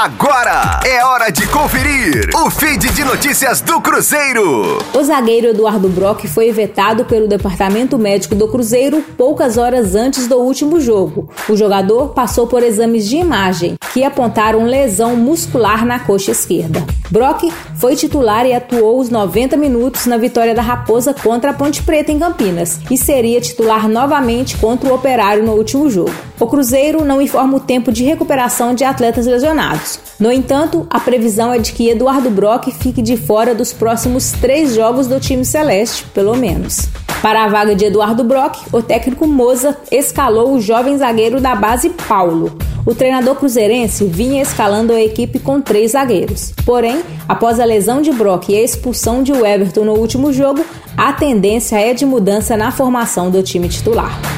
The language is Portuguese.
Agora é hora de conferir o feed de notícias do Cruzeiro. O zagueiro Eduardo Brock foi vetado pelo departamento médico do Cruzeiro poucas horas antes do último jogo. O jogador passou por exames de imagem que apontaram lesão muscular na coxa esquerda. Brock foi titular e atuou os 90 minutos na vitória da Raposa contra a Ponte Preta em Campinas e seria titular novamente contra o Operário no último jogo. O Cruzeiro não informa o tempo de recuperação de atletas lesionados. No entanto, a previsão é de que Eduardo Brock fique de fora dos próximos três jogos do time celeste, pelo menos. Para a vaga de Eduardo Brock, o técnico Moza escalou o jovem zagueiro da base Paulo. O treinador cruzeirense vinha escalando a equipe com três zagueiros. Porém, após a lesão de Brock e a expulsão de Everton no último jogo, a tendência é de mudança na formação do time titular.